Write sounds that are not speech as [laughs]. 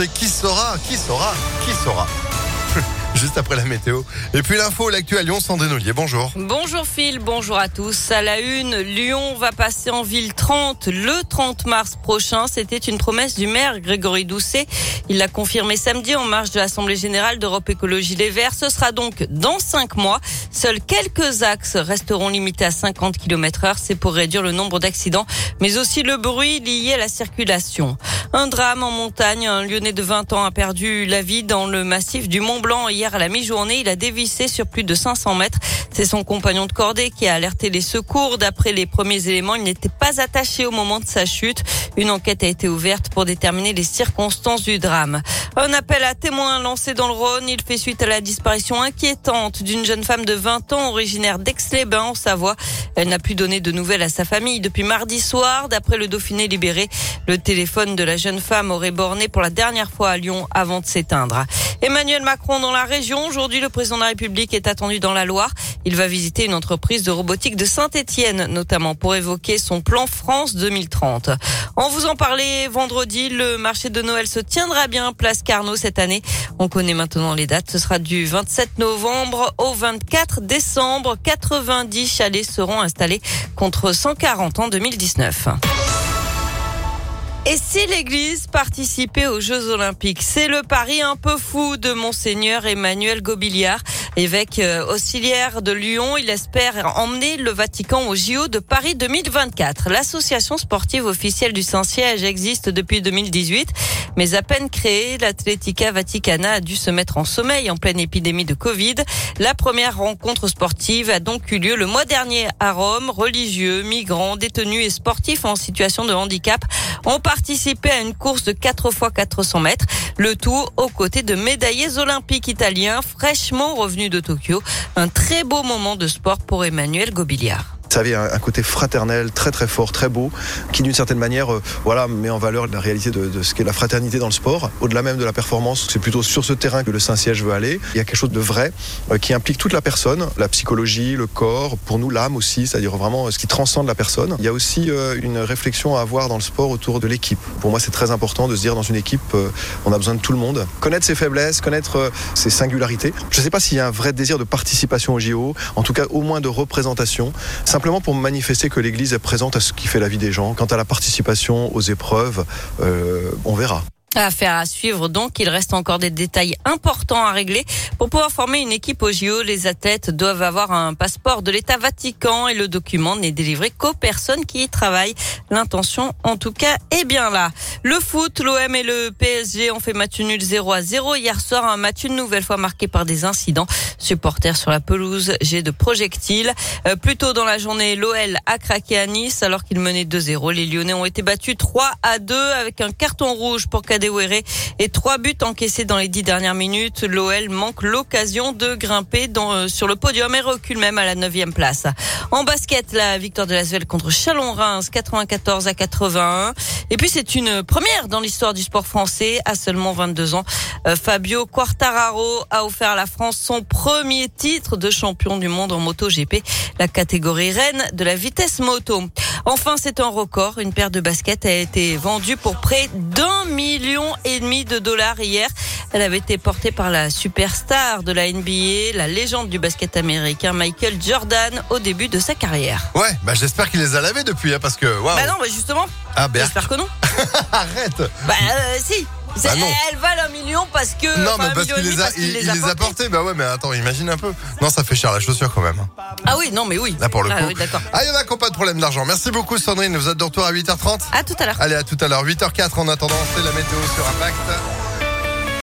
chanter. Qui saura Qui saura Qui saura juste après la météo. Et puis l'info, l'actu Lyon, Sandrine Ollier, bonjour. Bonjour Phil, bonjour à tous. À la une, Lyon va passer en ville 30 le 30 mars prochain. C'était une promesse du maire Grégory Doucet. Il l'a confirmé samedi en marge de l'Assemblée Générale d'Europe Écologie Les Verts. Ce sera donc dans cinq mois. Seuls quelques axes resteront limités à 50 km heure. C'est pour réduire le nombre d'accidents, mais aussi le bruit lié à la circulation. Un drame en montagne. Un Lyonnais de 20 ans a perdu la vie dans le massif du Mont Blanc hier à la mi-journée. Il a dévissé sur plus de 500 mètres. C'est son compagnon de cordée qui a alerté les secours. D'après les premiers éléments, il n'était pas attaché au moment de sa chute. Une enquête a été ouverte pour déterminer les circonstances du drame. Un appel à témoins lancé dans le Rhône. Il fait suite à la disparition inquiétante d'une jeune femme de 20 ans originaire d'Aix-les-Bains en Savoie. Elle n'a plus donné de nouvelles à sa famille depuis mardi soir. D'après le Dauphiné libéré, le téléphone de la jeune femme aurait borné pour la dernière fois à Lyon avant de s'éteindre. Emmanuel Macron dans la région. Aujourd'hui, le président de la République est attendu dans la Loire. Il va visiter une entreprise de robotique de Saint-Etienne, notamment pour évoquer son plan France 2030. En vous en parler vendredi, le marché de Noël se tiendra bien place Carnot cette année. On connaît maintenant les dates. Ce sera du 27 novembre au 24 décembre. 90 chalets seront installés contre 140 en 2019. Et si l'Église participait aux Jeux Olympiques C'est le pari un peu fou de Monseigneur Emmanuel Gobiliard, évêque euh, auxiliaire de Lyon. Il espère emmener le Vatican au JO de Paris 2024. L'association sportive officielle du Saint-Siège existe depuis 2018, mais à peine créée, l'Atletica Vaticana a dû se mettre en sommeil en pleine épidémie de Covid. La première rencontre sportive a donc eu lieu le mois dernier à Rome. Religieux, migrants, détenus et sportifs en situation de handicap ont participé à une course de 4 x 400 mètres. Le tout aux côtés de médaillés olympiques italiens fraîchement revenus de Tokyo. Un très beau moment de sport pour Emmanuel Gobiliard. Ça avait un, côté fraternel très très fort, très beau, qui d'une certaine manière euh, voilà, met en valeur la réalité de, ce qu'est la fraternité dans le sport. Au-delà même de la performance, c'est plutôt sur ce terrain que le Saint-Siège veut aller. Il y a quelque chose de vrai euh, qui implique toute la personne, la psychologie, le corps, pour nous l'âme aussi, c'est-à-dire vraiment euh, ce qui transcende la personne. Il y a aussi une réflexion à avoir dans le sport autour de l'équipe. Pour moi, c'est très important de se dire dans une équipe, on a besoin de tout le monde. Connaître ses faiblesses, connaître ses singularités. Je ne sais pas s'il y a un vrai désir de participation au JO, en tout cas au moins de représentation pour manifester que l'Église est présente à ce qui fait la vie des gens. Quant à la participation aux épreuves, euh, on verra. Affaire à suivre donc, il reste encore des détails importants à régler. Pour pouvoir former une équipe au JO, les athlètes doivent avoir un passeport de l'État Vatican et le document n'est délivré qu'aux personnes qui y travaillent. L'intention, en tout cas, est bien là. Le foot, l'OM et le PSG ont fait match nul 0 à 0 hier soir, un match une nouvelle fois marqué par des incidents. Supporters sur la pelouse, jet de projectiles. Euh, plus tôt dans la journée, l'OL a craqué à Nice alors qu'il menait 2-0. Les Lyonnais ont été battus 3 à 2 avec un carton rouge pour et trois buts encaissés dans les dix dernières minutes. L'OL manque l'occasion de grimper euh, sur le podium et recule même à la neuvième place. En basket, la victoire de la Svel contre Chalon-Reims, 94 à 81. Et puis c'est une première dans l'histoire du sport français à seulement 22 ans. Euh, Fabio Quartararo a offert à la France son premier titre de champion du monde en moto GP, la catégorie reine de la vitesse moto. Enfin, c'est un record. Une paire de baskets a été vendue pour près d'un million et demi de dollars hier. Elle avait été portée par la superstar de la NBA, la légende du basket américain Michael Jordan au début de sa carrière. Ouais, bah j'espère qu'il les a lavés depuis, hein, parce que waouh. Bah non, bah justement. Ah, J'espère que non. [laughs] Arrête. Bah euh, si. Bah non. elle valent un million parce que. Non, enfin, mais parce qu'il les a, il, les a portés. Bah ouais, mais attends, imagine un peu. Non, ça fait cher la chaussure quand même. Ah oui, non, mais oui. Là pour le Ah coup. oui, d'accord. Ah, il y en a qui n'ont pas de problème d'argent. Merci beaucoup Sandrine. Vous êtes de retour à 8h30. À tout à l'heure. Allez, à tout à l'heure. 8h04 en attendant, c'est la météo sur Impact.